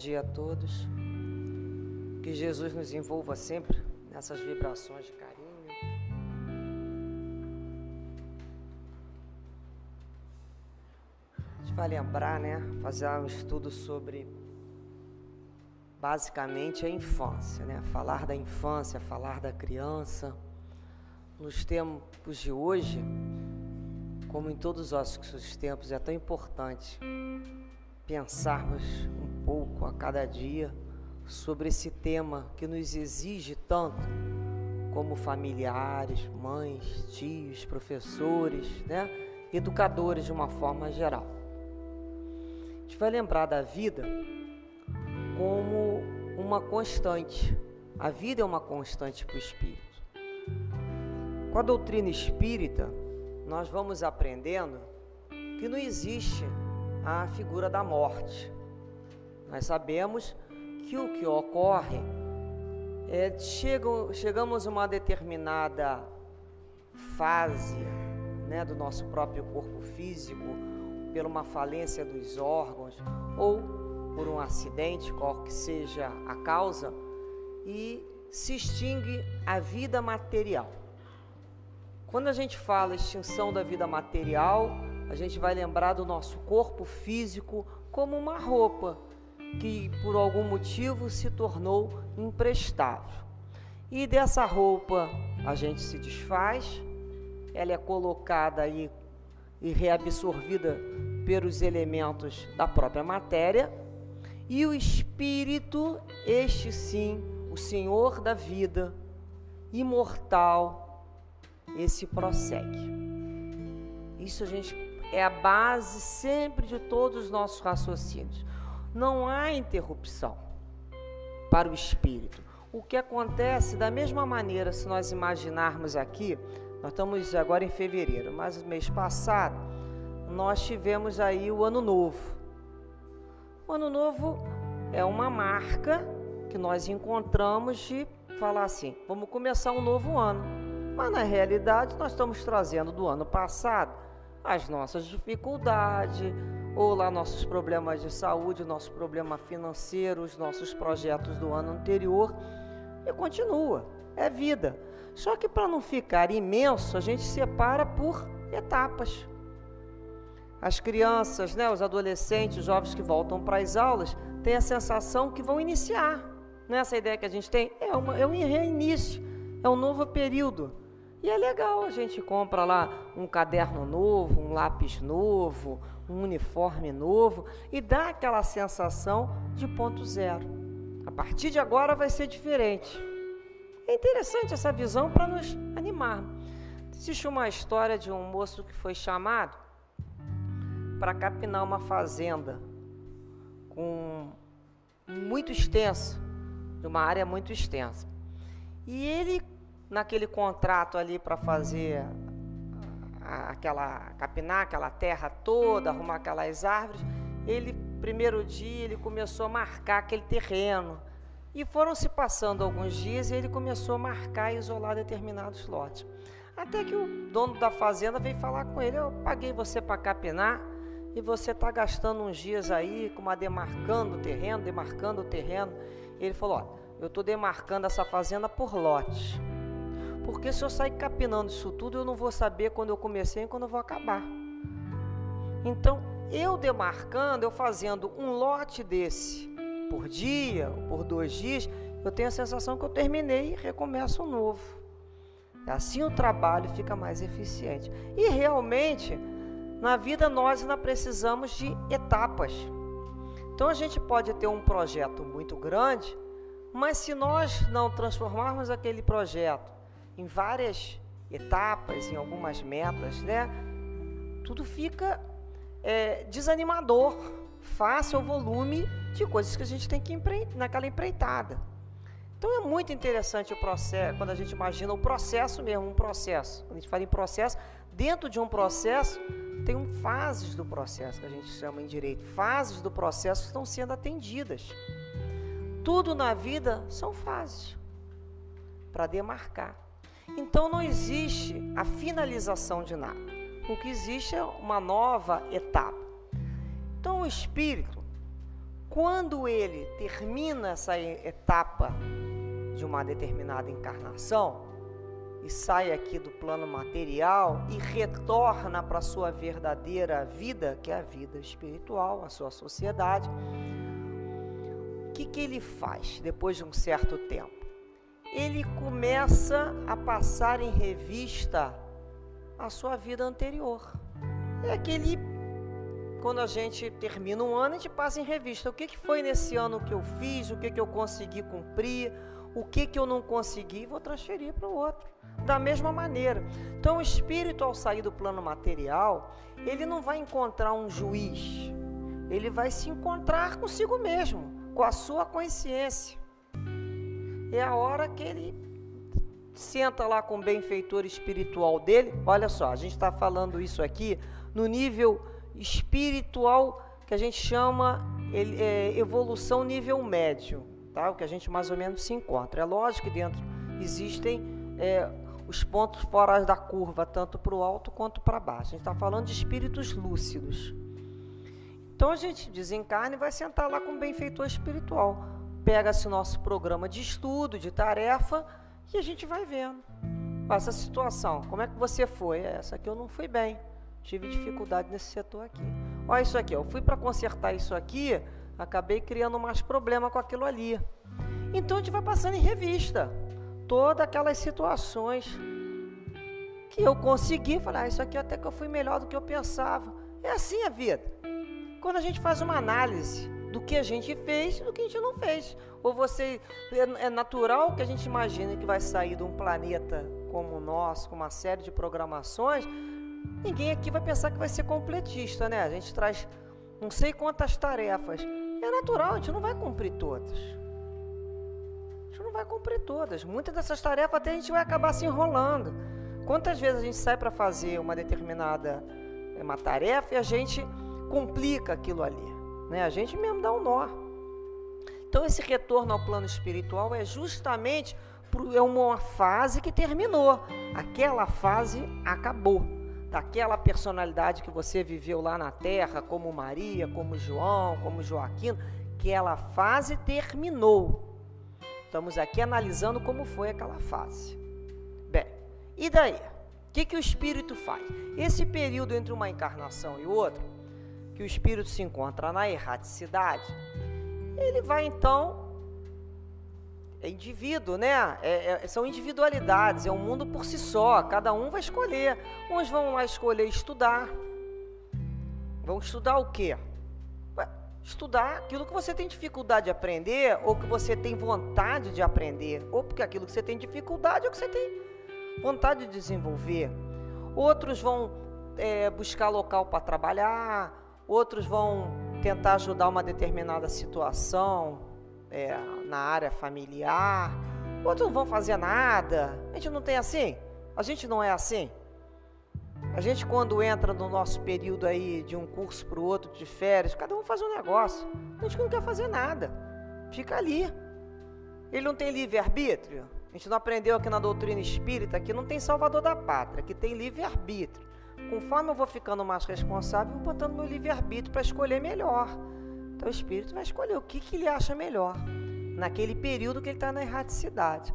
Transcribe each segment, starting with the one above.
dia a todos. Que Jesus nos envolva sempre nessas vibrações de carinho. A gente vai lembrar, né? Fazer um estudo sobre basicamente a infância, né? Falar da infância, falar da criança. Nos tempos de hoje, como em todos os tempos, é tão importante pensarmos pouco a cada dia sobre esse tema que nos exige tanto como familiares, mães, tios, professores, né? educadores de uma forma geral. A gente vai lembrar da vida como uma constante. A vida é uma constante para o espírito. Com a doutrina espírita, nós vamos aprendendo que não existe a figura da morte. Nós sabemos que o que ocorre é chegam, chegamos a uma determinada fase né, do nosso próprio corpo físico, por uma falência dos órgãos ou por um acidente, qual que seja a causa, e se extingue a vida material. Quando a gente fala extinção da vida material, a gente vai lembrar do nosso corpo físico como uma roupa que por algum motivo se tornou imprestável. E dessa roupa a gente se desfaz, ela é colocada aí e reabsorvida pelos elementos da própria matéria, e o espírito, este sim, o Senhor da vida, imortal, esse prossegue. Isso a gente é a base sempre de todos os nossos raciocínios não há interrupção para o espírito. O que acontece da mesma maneira, se nós imaginarmos aqui, nós estamos agora em fevereiro, mas mês passado nós tivemos aí o ano novo. O ano novo é uma marca que nós encontramos de falar assim: vamos começar um novo ano. Mas na realidade nós estamos trazendo do ano passado as nossas dificuldades, ou lá nossos problemas de saúde, nosso problema financeiro, os nossos projetos do ano anterior, e continua, é vida. Só que para não ficar imenso, a gente separa por etapas. As crianças, né, os adolescentes, os jovens que voltam para as aulas, têm a sensação que vão iniciar. Não é essa ideia que a gente tem? É, uma, é um reinício, é um novo período. E é legal, a gente compra lá um caderno novo, um lápis novo, um uniforme novo e dá aquela sensação de ponto zero. A partir de agora vai ser diferente. É interessante essa visão para nos animar. Existe uma história de um moço que foi chamado para capinar uma fazenda com muito extenso, de uma área muito extensa. E ele naquele contrato ali para fazer aquela capinar aquela terra toda, arrumar aquelas árvores, ele primeiro dia ele começou a marcar aquele terreno. E foram se passando alguns dias e ele começou a marcar e isolar determinados lotes. Até que o dono da fazenda veio falar com ele: Eu paguei você para capinar e você está gastando uns dias aí com uma demarcando o terreno, demarcando o terreno. Ele falou: Ó, eu estou demarcando essa fazenda por lotes. Porque se eu sair capinando isso tudo, eu não vou saber quando eu comecei e quando eu vou acabar. Então, eu demarcando, eu fazendo um lote desse por dia, por dois dias, eu tenho a sensação que eu terminei e recomeço um novo. Assim o trabalho fica mais eficiente. E realmente, na vida nós ainda precisamos de etapas. Então a gente pode ter um projeto muito grande, mas se nós não transformarmos aquele projeto em várias etapas, em algumas metas, né? Tudo fica é, desanimador, face ao volume de coisas que a gente tem que empreitar naquela empreitada. Então é muito interessante o processo, quando a gente imagina o processo mesmo, um processo. Quando a gente fala em processo, dentro de um processo tem um fases do processo que a gente chama em direito, fases do processo estão sendo atendidas. Tudo na vida são fases para demarcar. Então não existe a finalização de nada. O que existe é uma nova etapa. Então o espírito, quando ele termina essa etapa de uma determinada encarnação e sai aqui do plano material e retorna para a sua verdadeira vida, que é a vida espiritual, a sua sociedade, o que, que ele faz depois de um certo tempo? Ele começa a passar em revista a sua vida anterior. É aquele quando a gente termina um ano, a gente passa em revista o que, que foi nesse ano que eu fiz, o que, que eu consegui cumprir, o que, que eu não consegui, vou transferir para o outro. Da mesma maneira. Então, o espírito, ao sair do plano material, ele não vai encontrar um juiz, ele vai se encontrar consigo mesmo, com a sua consciência. É a hora que ele senta lá com o benfeitor espiritual dele. Olha só, a gente está falando isso aqui no nível espiritual que a gente chama é, evolução nível médio, tá? o que a gente mais ou menos se encontra. É lógico que dentro existem é, os pontos fora da curva, tanto para o alto quanto para baixo. A gente está falando de espíritos lúcidos. Então a gente desencarna e vai sentar lá com o benfeitor espiritual. Pega-se o nosso programa de estudo, de tarefa, e a gente vai vendo. Essa situação, como é que você foi? Essa aqui eu não fui bem. Tive dificuldade nesse setor aqui. Olha isso aqui, eu fui para consertar isso aqui, acabei criando mais problema com aquilo ali. Então a gente vai passando em revista todas aquelas situações que eu consegui falar, ah, isso aqui até que eu fui melhor do que eu pensava. É assim a vida. Quando a gente faz uma análise do que a gente fez e do que a gente não fez. Ou você é, é natural que a gente imagine que vai sair de um planeta como o nosso, com uma série de programações, Ninguém aqui vai pensar que vai ser completista, né? A gente traz não sei quantas tarefas. É natural, a gente não vai cumprir todas. A gente não vai cumprir todas. Muitas dessas tarefas até a gente vai acabar se enrolando. Quantas vezes a gente sai para fazer uma determinada eh, uma tarefa e a gente complica aquilo ali, né? A gente mesmo dá um nó. Então esse retorno ao plano espiritual é justamente é uma fase que terminou. Aquela fase acabou daquela personalidade que você viveu lá na terra, como Maria, como João, como Joaquim, aquela fase terminou. Estamos aqui analisando como foi aquela fase. Bem, e daí? O que, que o espírito faz? Esse período entre uma encarnação e outra, que o espírito se encontra na erraticidade, ele vai então é indivíduo, né? É, é, são individualidades, é um mundo por si só. Cada um vai escolher. Uns vão lá escolher estudar. Vão estudar o quê? Estudar aquilo que você tem dificuldade de aprender, ou que você tem vontade de aprender, ou porque aquilo que você tem dificuldade ou que você tem vontade de desenvolver. Outros vão é, buscar local para trabalhar, outros vão tentar ajudar uma determinada situação, é, na área familiar, outros não vão fazer nada. A gente não tem assim? A gente não é assim? A gente quando entra no nosso período aí de um curso para o outro, de férias, cada um faz um negócio. A gente não quer fazer nada. Fica ali. Ele não tem livre-arbítrio? A gente não aprendeu aqui na doutrina espírita que não tem salvador da pátria, que tem livre-arbítrio. Conforme eu vou ficando mais responsável, vou botando meu livre-arbítrio para escolher melhor. Então o espírito vai escolher o que, que ele acha melhor naquele período que ele está na erraticidade.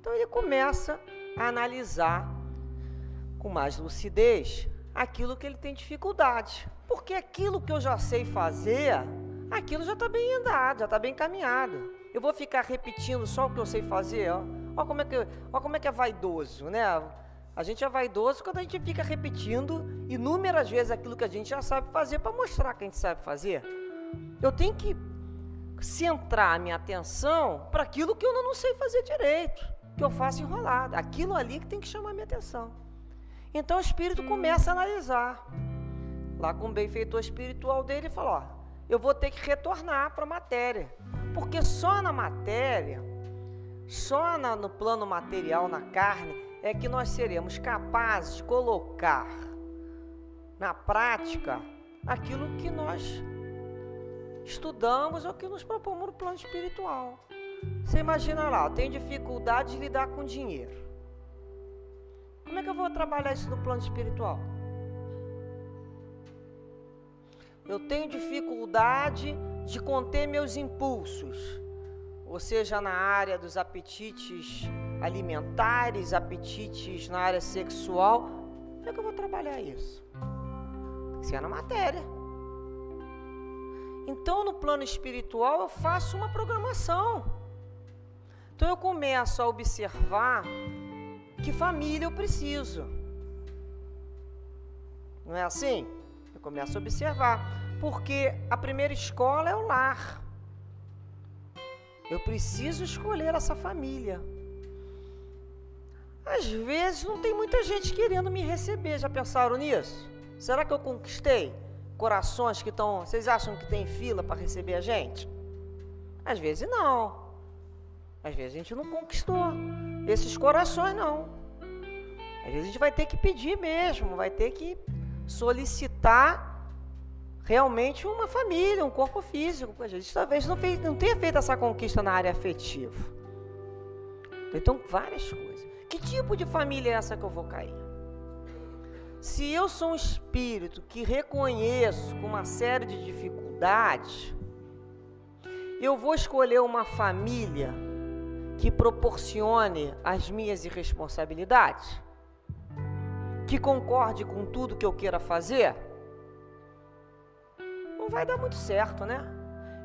Então ele começa a analisar com mais lucidez aquilo que ele tem dificuldade. Porque aquilo que eu já sei fazer, aquilo já está bem andado, já está bem caminhado. Eu vou ficar repetindo só o que eu sei fazer, ó. Olha como é que, ó como é, que é vaidoso, né? A gente é vaidoso quando a gente fica repetindo inúmeras vezes aquilo que a gente já sabe fazer para mostrar que a gente sabe fazer. Eu tenho que centrar a minha atenção para aquilo que eu não sei fazer direito, que eu faço enrolado. Aquilo ali que tem que chamar a minha atenção. Então o espírito começa a analisar. Lá com o benfeitor espiritual dele, ele falou: eu vou ter que retornar para a matéria. Porque só na matéria, só na, no plano material, na carne, é que nós seremos capazes de colocar na prática aquilo que nós estudamos é o que nos propomos no plano espiritual. Você imagina lá, eu tenho dificuldade de lidar com dinheiro. Como é que eu vou trabalhar isso no plano espiritual? Eu tenho dificuldade de conter meus impulsos, ou seja, na área dos apetites alimentares, apetites na área sexual, como é que eu vou trabalhar isso? Que ser na matéria. Então, no plano espiritual, eu faço uma programação. Então, eu começo a observar que família eu preciso. Não é assim? Eu começo a observar. Porque a primeira escola é o lar. Eu preciso escolher essa família. Às vezes não tem muita gente querendo me receber. Já pensaram nisso? Será que eu conquistei corações que estão. Vocês acham que tem fila para receber a gente? Às vezes não. Às vezes a gente não conquistou esses corações, não. Às vezes a gente vai ter que pedir mesmo, vai ter que solicitar realmente uma família, um corpo físico. A gente talvez não, fez, não tenha feito essa conquista na área afetiva. Então, várias coisas. Que tipo de família é essa que eu vou cair? Se eu sou um espírito que reconheço com uma série de dificuldades, eu vou escolher uma família que proporcione as minhas irresponsabilidades? Que concorde com tudo que eu queira fazer? Não vai dar muito certo, né?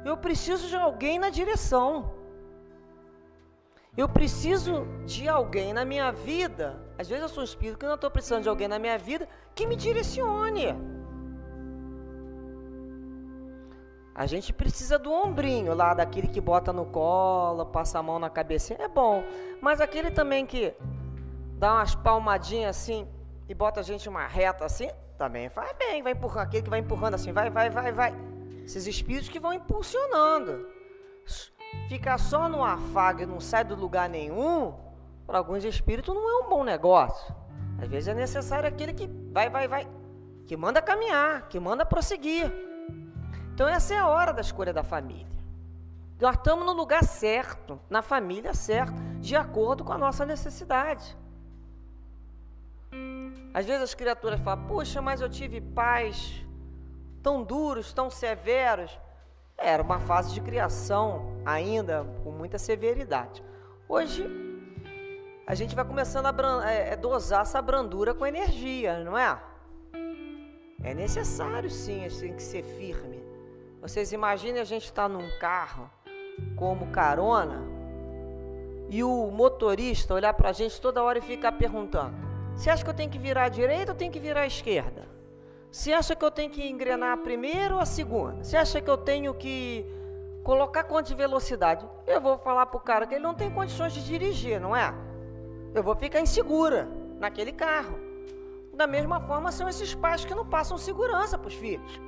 Eu preciso de alguém na direção. Eu preciso de alguém na minha vida. Às vezes eu sou espírito que não estou precisando de alguém na minha vida que me direcione. A gente precisa do ombrinho lá, daquele que bota no colo, passa a mão na cabeça. É bom. Mas aquele também que dá umas palmadinhas assim e bota a gente uma reta assim, também faz bem. Vai empurrando. Aquele que vai empurrando assim, vai, vai, vai, vai. Esses espíritos que vão impulsionando ficar só no afago e não sai do lugar nenhum, para alguns espíritos não é um bom negócio. Às vezes é necessário aquele que vai, vai, vai, que manda caminhar, que manda prosseguir. Então essa é a hora da escolha da família. Nós estamos no lugar certo, na família certa, de acordo com a nossa necessidade. Às vezes as criaturas falam: Puxa, mas eu tive pais tão duros, tão severos. Era uma fase de criação ainda com muita severidade. Hoje a gente vai começando a é, é, dosar essa brandura com energia, não é? É necessário sim, a gente tem que ser firme. Vocês imaginem a gente estar tá num carro como carona e o motorista olhar para a gente toda hora e ficar perguntando: você acha que eu tenho que virar à direita ou tenho que virar à esquerda? Você acha que eu tenho que engrenar a primeira ou a segunda? Você acha que eu tenho que colocar quanto de velocidade? Eu vou falar para o cara que ele não tem condições de dirigir, não é? Eu vou ficar insegura naquele carro. Da mesma forma, são esses pais que não passam segurança para os filhos.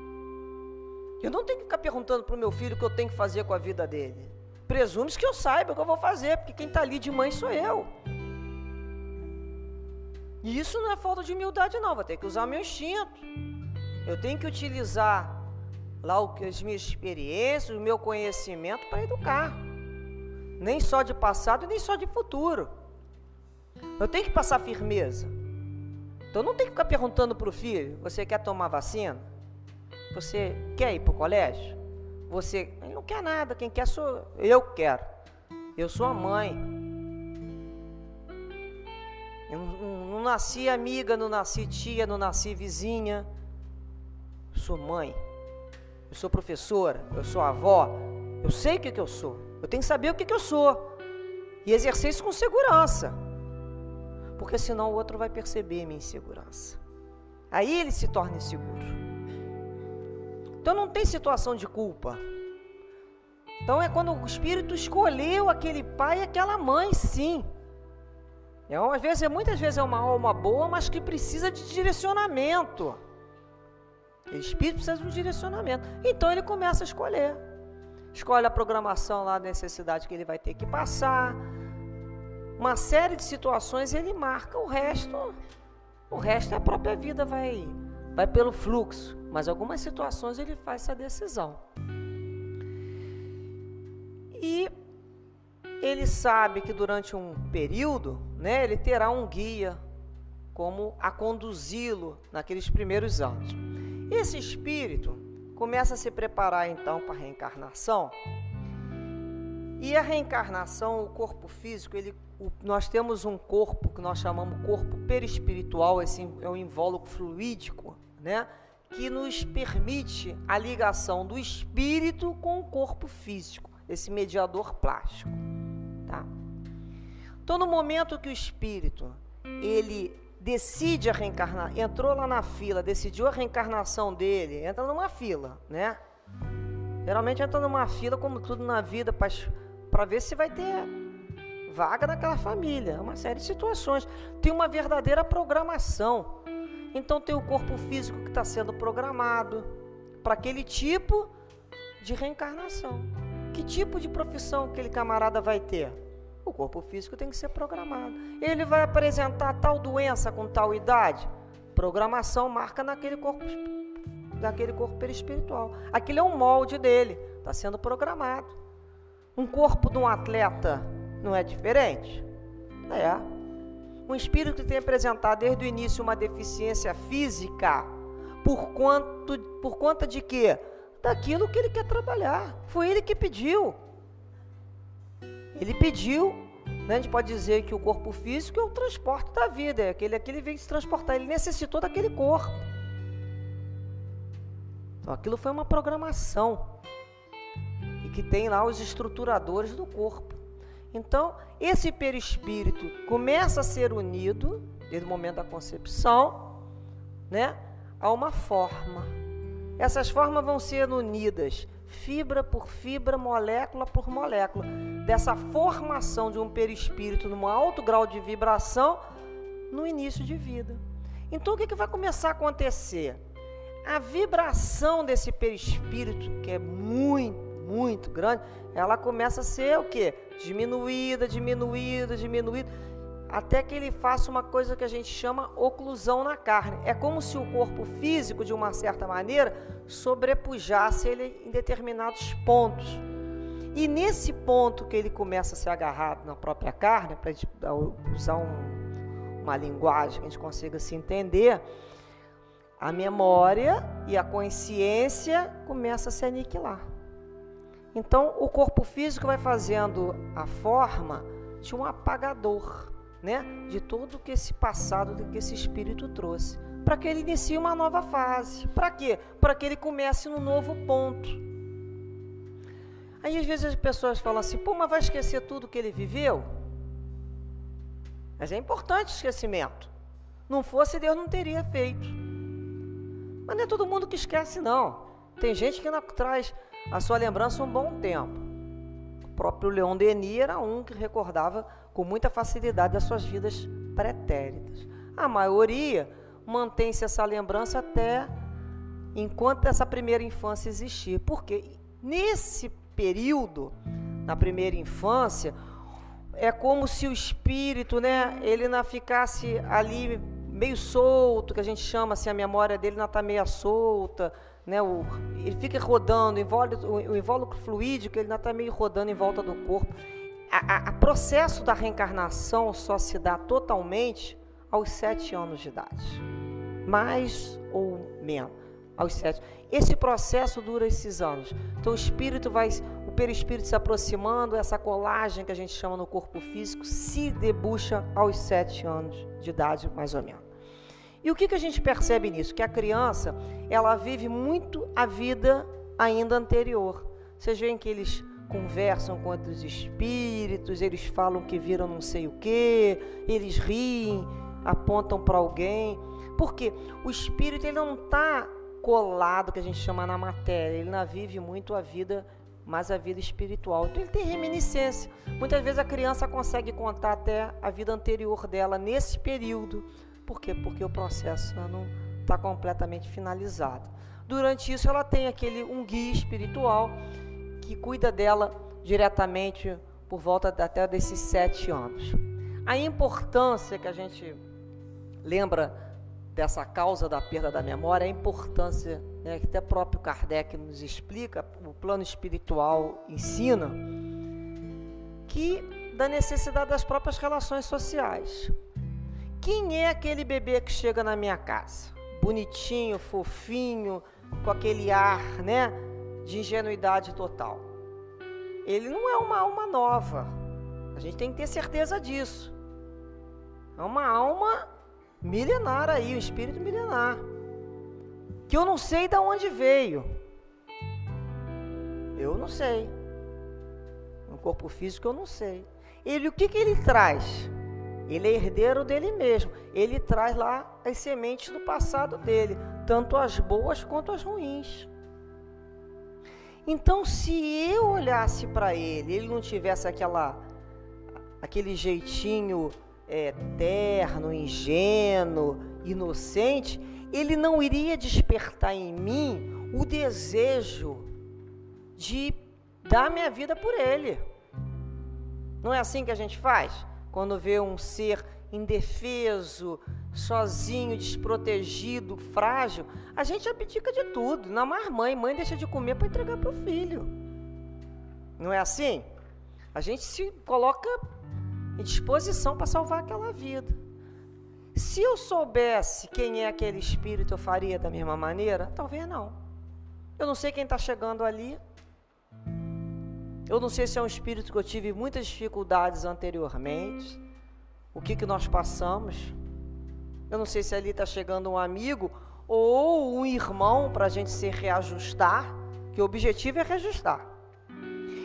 Eu não tenho que ficar perguntando para o meu filho o que eu tenho que fazer com a vida dele. Presume que eu saiba o que eu vou fazer, porque quem está ali de mãe sou eu. E isso não é falta de humildade, não. Vou ter que usar o meu instinto. Eu tenho que utilizar lá as minhas experiências, o meu conhecimento para educar. Nem só de passado, nem só de futuro. Eu tenho que passar firmeza. Então não tem que ficar perguntando para o filho: você quer tomar vacina? Você quer ir para o colégio? Você. Ele não quer nada, quem quer sou eu quero. Eu sou a mãe. Eu não, não nasci amiga, não nasci tia, não nasci vizinha. Eu sou mãe. Eu sou professora, eu sou avó. Eu sei o que, que eu sou. Eu tenho que saber o que, que eu sou. E exercer isso com segurança. Porque senão o outro vai perceber minha insegurança. Aí ele se torna inseguro. Então não tem situação de culpa. Então é quando o Espírito escolheu aquele pai e aquela mãe, sim. É, às vezes, muitas vezes é uma alma boa, mas que precisa de direcionamento. O espírito precisa de um direcionamento. Então ele começa a escolher. Escolhe a programação lá, a necessidade que ele vai ter que passar. Uma série de situações ele marca. O resto, o resto é a própria vida, vai, vai pelo fluxo. Mas algumas situações ele faz essa decisão. E ele sabe que durante um período, né, ele terá um guia como a conduzi-lo naqueles primeiros anos. Esse espírito, começa a se preparar então para a reencarnação. E a reencarnação, o corpo físico, ele, o, nós temos um corpo que nós chamamos corpo perispiritual, esse é um invólucro fluídico, né? Que nos permite a ligação do espírito com o corpo físico, esse mediador plástico, tá? Então, no momento que o espírito ele decide a reencarnar, entrou lá na fila, decidiu a reencarnação dele, entra numa fila, né? Geralmente entra numa fila, como tudo na vida, para ver se vai ter vaga naquela família. Uma série de situações. Tem uma verdadeira programação. Então tem o corpo físico que está sendo programado para aquele tipo de reencarnação. Que tipo de profissão aquele camarada vai ter? O corpo físico tem que ser programado. Ele vai apresentar tal doença com tal idade. Programação marca naquele corpo, naquele corpo perispiritual. Aquele é um molde dele, está sendo programado. Um corpo de um atleta não é diferente? É. Um espírito que tem apresentado desde o início uma deficiência física, por, quanto, por conta de quê? Daquilo que ele quer trabalhar. Foi ele que pediu. Ele pediu, né, a gente pode dizer que o corpo físico é o transporte da vida, é aquele, aquele veio se transportar, ele necessitou daquele corpo. Então aquilo foi uma programação e que tem lá os estruturadores do corpo. Então, esse perispírito começa a ser unido, desde o momento da concepção, né, a uma forma. Essas formas vão ser unidas fibra por fibra, molécula por molécula, dessa formação de um perispírito num alto grau de vibração no início de vida. Então o que, que vai começar a acontecer? A vibração desse perispírito, que é muito, muito grande, ela começa a ser o que? Diminuída, diminuída, diminuída até que ele faça uma coisa que a gente chama oclusão na carne. É como se o corpo físico, de uma certa maneira, sobrepujasse ele em determinados pontos. E nesse ponto que ele começa a ser agarrado na própria carne, para usar um, uma linguagem que a gente consiga se entender, a memória e a consciência começa a se aniquilar. Então, o corpo físico vai fazendo a forma de um apagador né, de todo que esse passado, que esse espírito trouxe, para que ele inicie uma nova fase. Para quê? Para que ele comece no novo ponto. Aí às vezes as pessoas falam assim: "Pô, mas vai esquecer tudo que ele viveu?" Mas é importante o esquecimento. Não fosse Deus não teria feito. Mas não é todo mundo que esquece não. Tem gente que não traz a sua lembrança um bom tempo. O próprio Leon Denis era um que recordava com muita facilidade das suas vidas pretéritas. A maioria mantém-se essa lembrança até enquanto essa primeira infância existir. Porque nesse período, na primeira infância, é como se o espírito, né, ele não ficasse ali meio solto, que a gente chama assim, a memória dele não está meio solta, né, o, ele fica rodando, o invólucro, fluídico, ele não está meio rodando em volta do corpo a, processo da reencarnação só se dá totalmente aos sete anos de idade, mais ou menos, aos sete. Esse processo dura esses anos. Então o espírito vai, o perispírito se aproximando, essa colagem que a gente chama no corpo físico se debuxa aos sete anos de idade, mais ou menos. E o que, que a gente percebe nisso? Que a criança, ela vive muito a vida ainda anterior. Vocês veem que eles conversam com outros espíritos, eles falam que viram não sei o que, eles riem, apontam para alguém. Porque o espírito ele não está colado, que a gente chama na matéria, ele não vive muito a vida, mas a vida espiritual. Então ele tem reminiscência. Muitas vezes a criança consegue contar até a vida anterior dela nesse período. Por quê? Porque o processo não está completamente finalizado. Durante isso, ela tem aquele um guia espiritual que cuida dela diretamente por volta até desses sete anos. A importância que a gente lembra dessa causa da perda da memória, a importância né, que até próprio Kardec nos explica, o plano espiritual ensina, que da necessidade das próprias relações sociais. Quem é aquele bebê que chega na minha casa? Bonitinho, fofinho, com aquele ar, né, de ingenuidade total. Ele não é uma alma nova. A gente tem que ter certeza disso. É uma alma milenar aí, um espírito milenar. Que eu não sei de onde veio. Eu não sei. No corpo físico eu não sei. Ele, o que, que ele traz? Ele é herdeiro dele mesmo. Ele traz lá as sementes do passado dele, tanto as boas quanto as ruins. Então, se eu olhasse para ele, ele não tivesse aquela, aquele jeitinho é, terno, ingênuo, inocente, ele não iria despertar em mim o desejo de dar minha vida por ele. Não é assim que a gente faz? Quando vê um ser indefeso, sozinho, desprotegido, frágil, a gente abdica de tudo. Não mais mãe, mãe deixa de comer para entregar para o filho. Não é assim? A gente se coloca em disposição para salvar aquela vida. Se eu soubesse quem é aquele espírito, eu faria da mesma maneira? Talvez não. Eu não sei quem está chegando ali. Eu não sei se é um espírito que eu tive muitas dificuldades anteriormente. O que, que nós passamos. Eu não sei se ali está chegando um amigo ou um irmão para a gente se reajustar, que o objetivo é reajustar.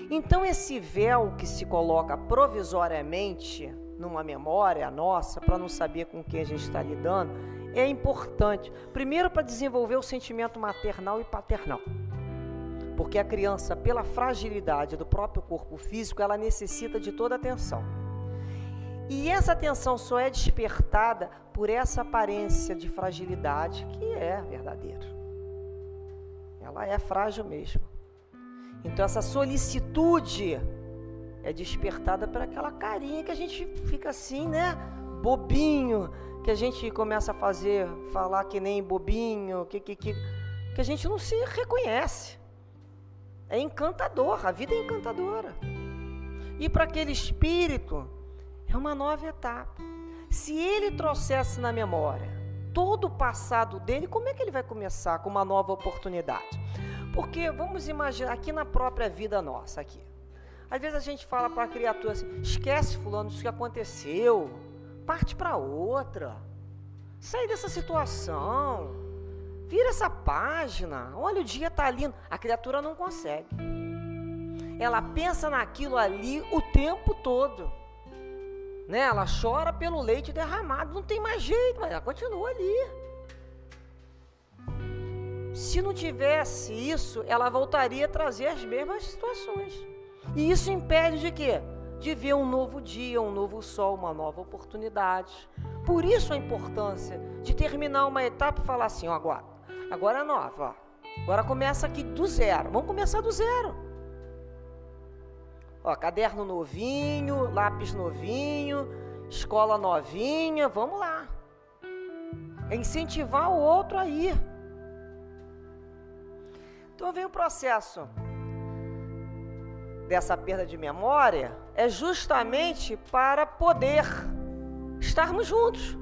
Então, esse véu que se coloca provisoriamente numa memória nossa, para não saber com quem a gente está lidando, é importante. Primeiro, para desenvolver o sentimento maternal e paternal. Porque a criança, pela fragilidade do próprio corpo físico, ela necessita de toda atenção. E essa atenção só é despertada por essa aparência de fragilidade que é verdadeira. Ela é frágil mesmo. Então essa solicitude é despertada por aquela carinha que a gente fica assim, né? Bobinho, que a gente começa a fazer, falar que nem bobinho, que, que, que, que a gente não se reconhece. É encantador, a vida é encantadora. E para aquele espírito, é uma nova etapa. Se ele trouxesse na memória todo o passado dele, como é que ele vai começar com uma nova oportunidade? Porque vamos imaginar aqui na própria vida nossa aqui. Às vezes a gente fala para a criatura assim: esquece fulano isso que aconteceu, parte para outra. Sai dessa situação. Vira essa página. Olha, o dia está lindo. A criatura não consegue. Ela pensa naquilo ali o tempo todo né? Ela chora pelo leite derramado, não tem mais jeito, mas ela continua ali. Se não tivesse isso, ela voltaria a trazer as mesmas situações. E isso impede de quê? De ver um novo dia, um novo sol, uma nova oportunidade. Por isso a importância de terminar uma etapa e falar assim, ó, agora, agora é nova, ó. Agora começa aqui do zero. Vamos começar do zero. Ó, caderno novinho, lápis novinho, escola novinha, vamos lá. É incentivar o outro a ir. Então vem o processo dessa perda de memória é justamente para poder estarmos juntos.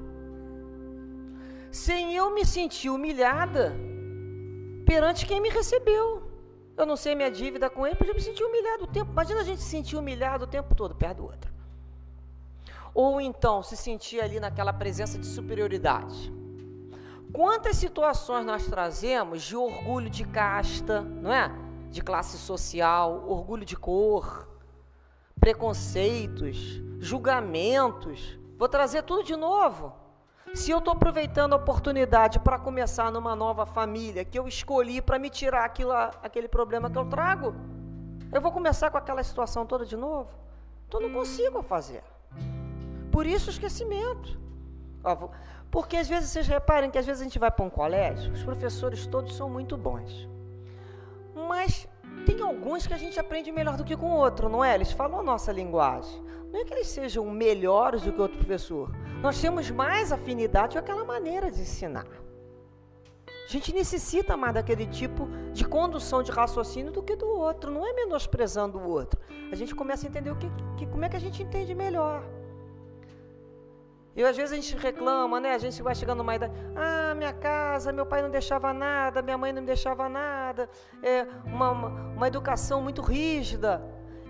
Sem eu me sentir humilhada perante quem me recebeu. Eu não sei minha dívida com ele, porque eu me senti humilhado o tempo. Imagina a gente se sentir humilhado o tempo todo perto do outro. Ou então se sentir ali naquela presença de superioridade. Quantas situações nós trazemos de orgulho de casta, não é? De classe social, orgulho de cor, preconceitos, julgamentos. Vou trazer tudo de novo. Se eu estou aproveitando a oportunidade para começar numa nova família que eu escolhi para me tirar aquilo, aquele problema que eu trago, eu vou começar com aquela situação toda de novo? Então não consigo fazer. Por isso o esquecimento. Porque às vezes vocês reparem que às vezes a gente vai para um colégio, os professores todos são muito bons. Mas tem alguns que a gente aprende melhor do que com o outro, não é? Eles falam a nossa linguagem. Não é que eles sejam melhores do que outro professor. Nós temos mais afinidade com aquela maneira de ensinar. A gente necessita mais daquele tipo de condução de raciocínio do que do outro. Não é menosprezando o outro. A gente começa a entender o que, que como é que a gente entende melhor. E às vezes a gente reclama, né? A gente vai chegando numa idade, ah, minha casa, meu pai não deixava nada, minha mãe não deixava nada, é uma, uma, uma educação muito rígida.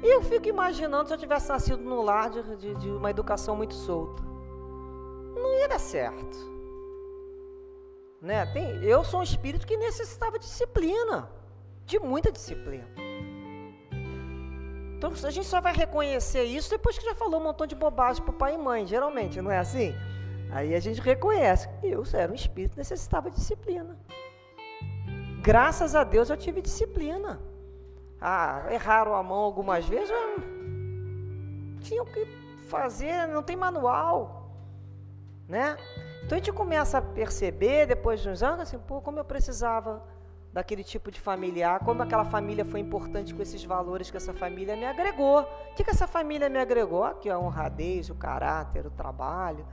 E eu fico imaginando se eu tivesse nascido num lar de, de, de uma educação muito solta. Não ia dar certo. Né? Tem, eu sou um espírito que necessitava de disciplina, de muita disciplina. Então a gente só vai reconhecer isso depois que já falou um montão de bobagem para o pai e mãe, geralmente, não é assim? Aí a gente reconhece que eu era um espírito que necessitava de disciplina. Graças a Deus eu tive disciplina. Ah, erraram a mão algumas vezes, tinham que fazer, não tem manual, né? Então a gente começa a perceber depois de uns anos assim, pô, como eu precisava daquele tipo de familiar, como aquela família foi importante com esses valores que essa família me agregou. O que, que essa família me agregou? Aqui a honradez, o caráter, o trabalho.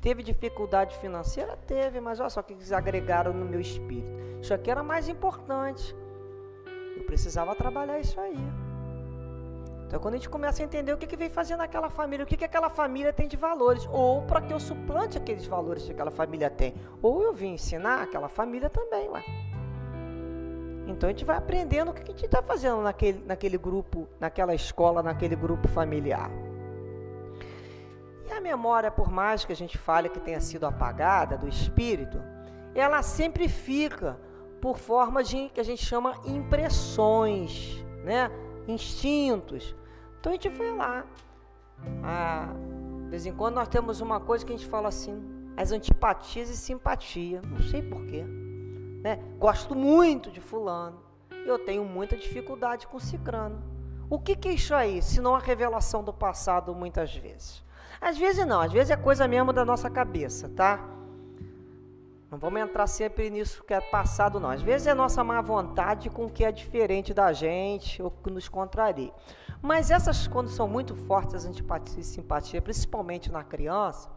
Teve dificuldade financeira? Teve, mas olha só o que eles agregaram no meu espírito. Isso aqui era mais importante. Precisava trabalhar isso aí. Então, quando a gente começa a entender o que, que vem fazer naquela família, o que, que aquela família tem de valores, ou para que eu suplante aqueles valores que aquela família tem, ou eu vim ensinar aquela família também, ué. Então a gente vai aprendendo o que a gente está fazendo naquele, naquele grupo, naquela escola, naquele grupo familiar. E a memória, por mais que a gente fale que tenha sido apagada do espírito, ela sempre fica por forma de que a gente chama impressões, né? instintos. Então a gente vai lá. Ah, de vez em quando nós temos uma coisa que a gente fala assim, as antipatias e simpatia. Não sei porquê. Né? Gosto muito de fulano. Eu tenho muita dificuldade com cicrano. O que, que é isso aí? Se não a revelação do passado muitas vezes. Às vezes não, às vezes é coisa mesmo da nossa cabeça, tá? Não vamos entrar sempre nisso que é passado, não. Às vezes é nossa má vontade com o que é diferente da gente ou que nos contraria. Mas essas, quando são muito fortes, as antipatias e simpatia, principalmente na criança,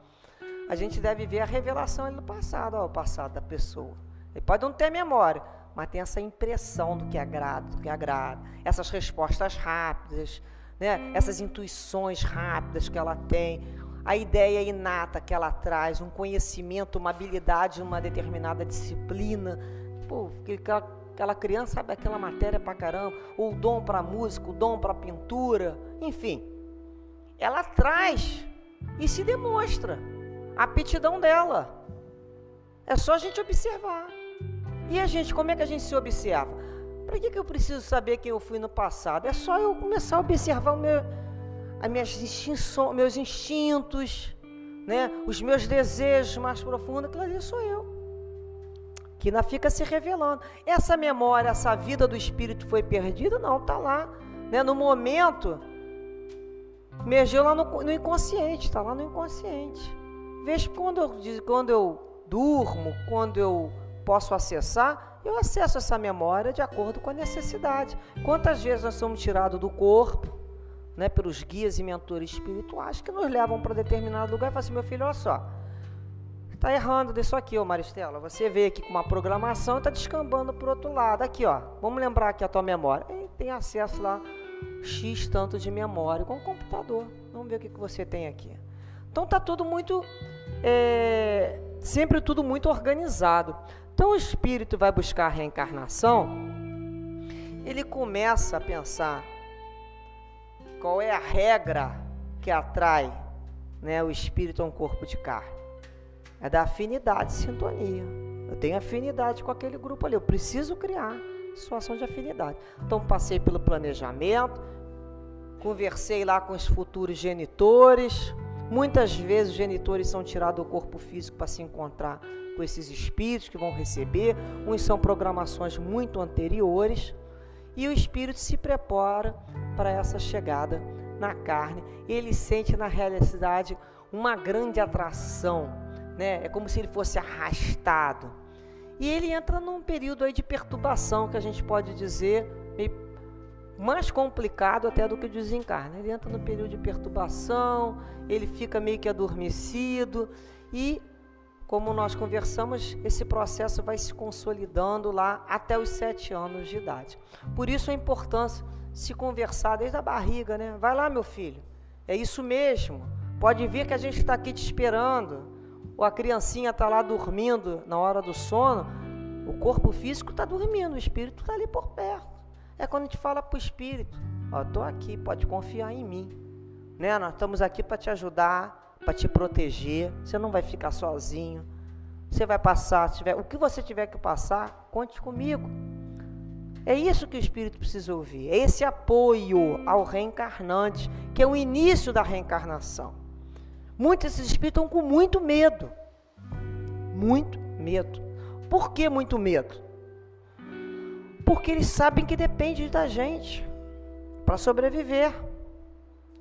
a gente deve ver a revelação do passado, ó, o passado da pessoa. Ele pode não ter memória, mas tem essa impressão do que agrada, do que agrada, essas respostas rápidas, né? essas intuições rápidas que ela tem, a ideia inata que ela traz, um conhecimento, uma habilidade, uma determinada disciplina. Pô, aquela, aquela criança sabe aquela matéria pra caramba, ou o dom para música, o dom para pintura, enfim. Ela traz e se demonstra a aptidão dela. É só a gente observar. E a gente, como é que a gente se observa? Para que, que eu preciso saber quem eu fui no passado? É só eu começar a observar o meu, as minhas instinções, meus instintos, né? os meus desejos mais profundos. Aquilo ali sou eu. Que ainda fica se revelando. Essa memória, essa vida do espírito foi perdida? Não, está lá. Né? No momento, emergiu lá no, no inconsciente, está lá no inconsciente. Vejo quando eu, quando eu durmo, quando eu posso acessar, eu acesso essa memória de acordo com a necessidade. Quantas vezes nós somos tirados do corpo, né, pelos guias e mentores espirituais que nos levam para determinado lugar e falam assim, meu filho, olha só, está errando disso aqui, ô Maristela. Você veio aqui com uma programação está descambando para o outro lado. Aqui, ó, vamos lembrar aqui a tua memória. E tem acesso lá, X tanto de memória com o computador. Vamos ver o que, que você tem aqui. Então tá tudo muito, é, sempre tudo muito organizado. Então o espírito vai buscar a reencarnação, ele começa a pensar qual é a regra que atrai né, o espírito a um corpo de carne. É da afinidade, sintonia. Eu tenho afinidade com aquele grupo ali, eu preciso criar situação de afinidade. Então passei pelo planejamento, conversei lá com os futuros genitores. Muitas vezes os genitores são tirados do corpo físico para se encontrar com esses espíritos que vão receber, uns são programações muito anteriores, e o espírito se prepara para essa chegada na carne. Ele sente na realidade uma grande atração, né? É como se ele fosse arrastado. E ele entra num período aí de perturbação que a gente pode dizer mais complicado até do que o desencarne. Ele entra no período de perturbação, ele fica meio que adormecido e como nós conversamos, esse processo vai se consolidando lá até os sete anos de idade. Por isso a importância se conversar desde a barriga, né? Vai lá, meu filho, é isso mesmo. Pode vir que a gente está aqui te esperando, ou a criancinha está lá dormindo na hora do sono. O corpo físico está dormindo, o espírito está ali por perto. É quando a gente fala para o espírito: Ó, estou aqui, pode confiar em mim. Né? Nós estamos aqui para te ajudar, para te proteger. Você não vai ficar sozinho. Você vai passar, tiver, o que você tiver que passar, conte comigo. É isso que o espírito precisa ouvir. É esse apoio ao reencarnante, que é o início da reencarnação. Muitos espíritos estão com muito medo. Muito medo. Por que muito medo? Porque eles sabem que depende da gente para sobreviver,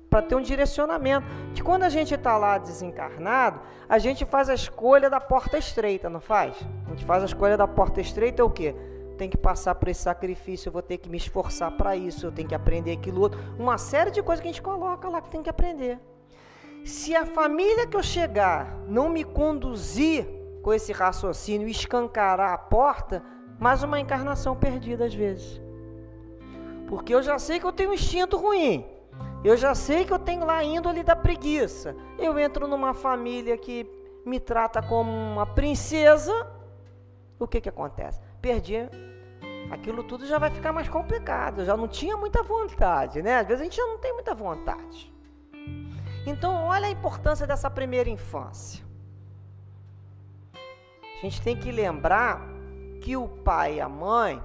para ter um direcionamento. Que quando a gente está lá desencarnado, a gente faz a escolha da porta estreita, não faz? A gente faz a escolha da porta estreita é o quê? Tem que passar por esse sacrifício, eu vou ter que me esforçar para isso, eu tenho que aprender aquilo outro. Uma série de coisas que a gente coloca lá que tem que aprender. Se a família que eu chegar não me conduzir com esse raciocínio e escancarar a porta, mais uma encarnação perdida às vezes. Porque eu já sei que eu tenho um instinto ruim. Eu já sei que eu tenho lá a índole da preguiça. Eu entro numa família que me trata como uma princesa. O que que acontece? Perdi. Aquilo tudo já vai ficar mais complicado. Eu já não tinha muita vontade, né? Às vezes a gente já não tem muita vontade. Então, olha a importância dessa primeira infância. A gente tem que lembrar que o pai e a mãe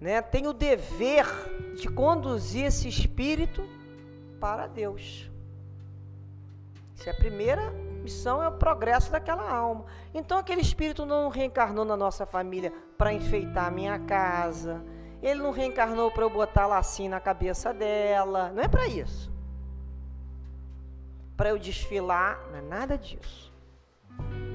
né, tem o dever de conduzir esse espírito para Deus. Essa é a primeira missão, é o progresso daquela alma. Então aquele espírito não reencarnou na nossa família para enfeitar a minha casa. Ele não reencarnou para eu botar lacinho na cabeça dela. Não é para isso para eu desfilar, não é nada disso.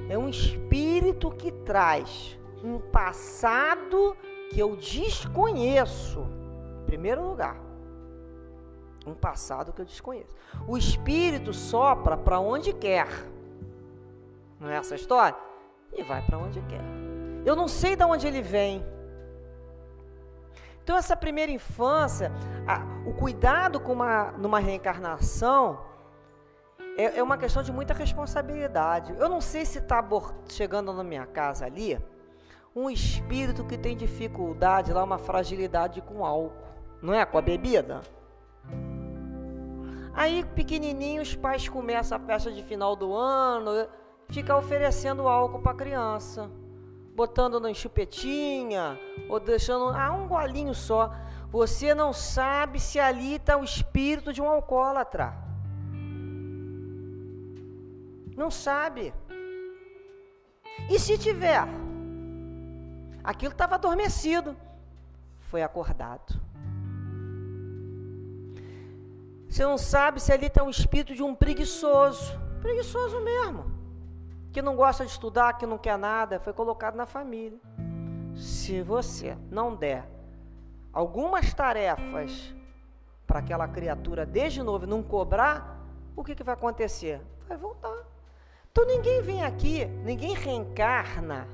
É um espírito que traz um passado que eu desconheço. Em primeiro lugar, um passado que eu desconheço. O espírito sopra para onde quer. Não é essa história? E vai para onde quer. Eu não sei de onde ele vem. Então, essa primeira infância, a, o cuidado com uma, numa reencarnação, é, é uma questão de muita responsabilidade. Eu não sei se está chegando na minha casa ali um espírito que tem dificuldade lá, uma fragilidade com álcool, não é? Com a bebida. Aí, pequenininho, os pais começam a festa de final do ano, fica oferecendo álcool para a criança, botando na chupetinha, ou deixando ah, um golinho só. Você não sabe se ali está o espírito de um alcoólatra. Não sabe. E se tiver? Aquilo estava adormecido. Foi acordado. Você não sabe se ali está um espírito de um preguiçoso. Preguiçoso mesmo. Que não gosta de estudar, que não quer nada. Foi colocado na família. Se você não der algumas tarefas para aquela criatura desde novo não cobrar, o que, que vai acontecer? Vai voltar. Então ninguém vem aqui, ninguém reencarna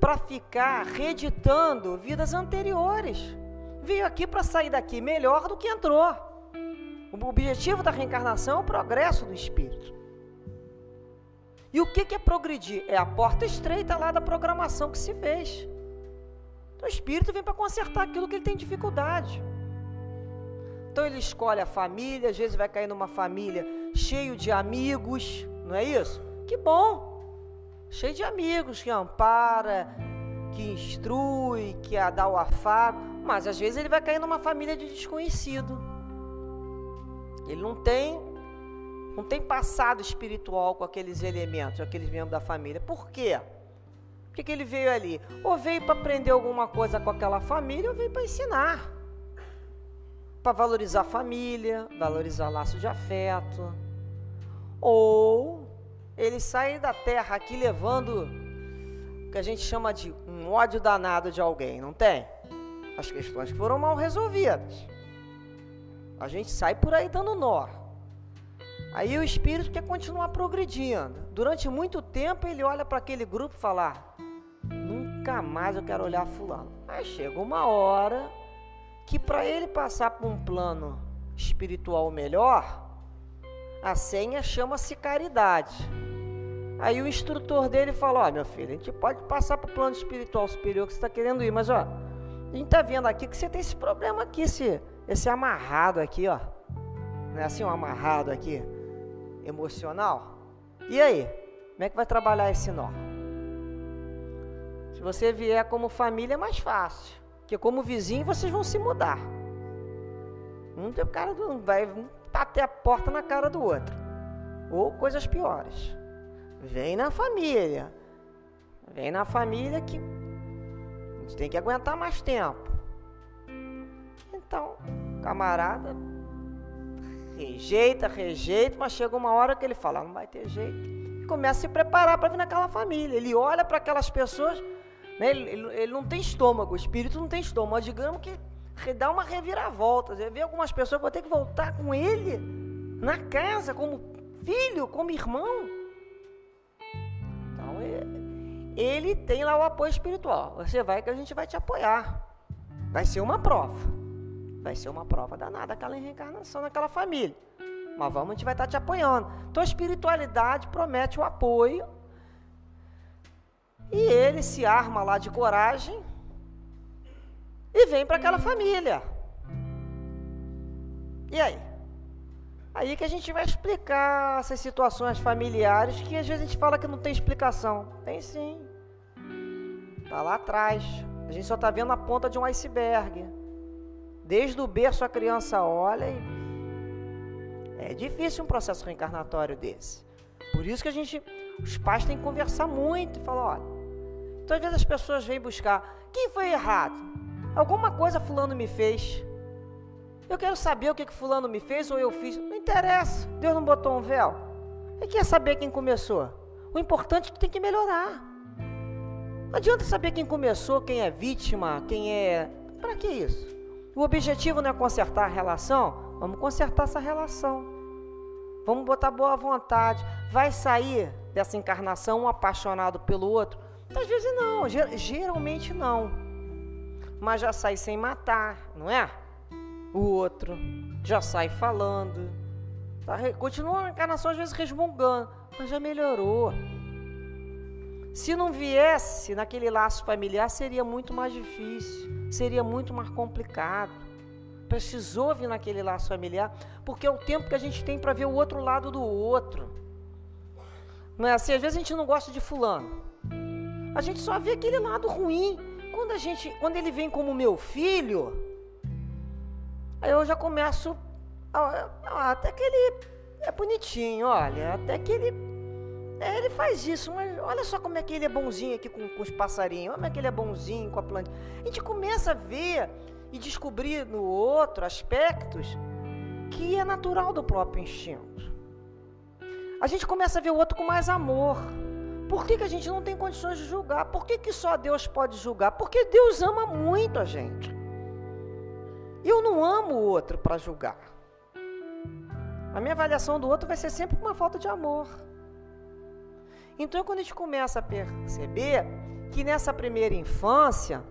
para ficar reeditando vidas anteriores. Veio aqui para sair daqui melhor do que entrou. O objetivo da reencarnação é o progresso do espírito. E o que é progredir? É a porta estreita lá da programação que se fez. Então o espírito vem para consertar aquilo que ele tem dificuldade. Então ele escolhe a família, às vezes vai cair numa família cheio de amigos, não é isso? Que bom! Cheio de amigos que ampara, que instrui, que dá o afago, mas às vezes ele vai cair numa família de desconhecido. Ele não tem não tem passado espiritual com aqueles elementos, aqueles membros da família. Por quê? Por que ele veio ali? Ou veio para aprender alguma coisa com aquela família, ou veio para ensinar. Para valorizar a família, valorizar laço de afeto ou ele sai da terra aqui levando o que a gente chama de um ódio danado de alguém, não tem? As questões que foram mal resolvidas. A gente sai por aí dando nó. Aí o espírito quer continuar progredindo. Durante muito tempo ele olha para aquele grupo e fala: nunca mais eu quero olhar fulano. Aí chega uma hora que para ele passar para um plano espiritual melhor, A senha chama-se caridade. Aí o instrutor dele falou: Ó, meu filho, a gente pode passar para o plano espiritual superior que você está querendo ir, mas ó, a gente está vendo aqui que você tem esse problema aqui, esse, esse amarrado aqui, ó. Não é assim um amarrado aqui, emocional? E aí? Como é que vai trabalhar esse nó? Se você vier como família é mais fácil, porque como vizinho vocês vão se mudar. Um o cara do, vai bater a porta na cara do outro. Ou coisas piores. Vem na família. Vem na família que a gente tem que aguentar mais tempo. Então, camarada, rejeita, rejeita, mas chega uma hora que ele fala, não vai ter jeito começa a se preparar para vir naquela família. Ele olha para aquelas pessoas, né, ele, ele, ele, não tem estômago, o espírito não tem estômago, mas digamos que dá uma reviravolta. Você vê algumas pessoas que vão ter que voltar com ele na casa, como filho, como irmão. Então, ele, ele tem lá o apoio espiritual. Você vai que a gente vai te apoiar. Vai ser uma prova. Vai ser uma prova danada aquela reencarnação naquela família. Mas vamos, a gente vai estar te apoiando. Então a espiritualidade promete o apoio. E ele se arma lá de coragem e vem para aquela família. E aí? Aí que a gente vai explicar essas situações familiares que às vezes a gente fala que não tem explicação. Tem sim. Está lá atrás. A gente só está vendo a ponta de um iceberg. Desde o berço a criança olha e é difícil um processo reencarnatório desse. Por isso que a gente, os pais têm que conversar muito e falar, olha, então às vezes as pessoas vêm buscar, quem foi errado? Alguma coisa fulano me fez. Eu quero saber o que, que fulano me fez ou eu fiz. Não interessa, Deus não botou um véu. Ele quer saber quem começou. O importante é que tem que melhorar. Não adianta saber quem começou, quem é vítima, quem é. Para que isso? O objetivo não é consertar a relação? Vamos consertar essa relação. Vamos botar boa vontade. Vai sair dessa encarnação um apaixonado pelo outro? Às vezes não, geralmente não. Mas já sai sem matar, não é? O outro já sai falando. Tá? Continua a encarnação às vezes resmungando, mas já melhorou. Se não viesse naquele laço familiar, seria muito mais difícil, seria muito mais complicado. Precisou vir naquele laço familiar, porque é o tempo que a gente tem para ver o outro lado do outro. Não é assim? Às vezes a gente não gosta de fulano. A gente só vê aquele lado ruim. Quando a gente, quando ele vem como meu filho, aí eu já começo a, até que ele é bonitinho, olha, até que ele é, ele faz isso, mas olha só como é que ele é bonzinho aqui com, com os passarinhos, olha como é que ele é bonzinho com a planta. A gente começa a ver e descobrir no outro aspectos que é natural do próprio instinto. A gente começa a ver o outro com mais amor. Por que, que a gente não tem condições de julgar? Por que, que só Deus pode julgar? Porque Deus ama muito a gente. Eu não amo o outro para julgar. A minha avaliação do outro vai ser sempre uma falta de amor. Então, quando a gente começa a perceber que nessa primeira infância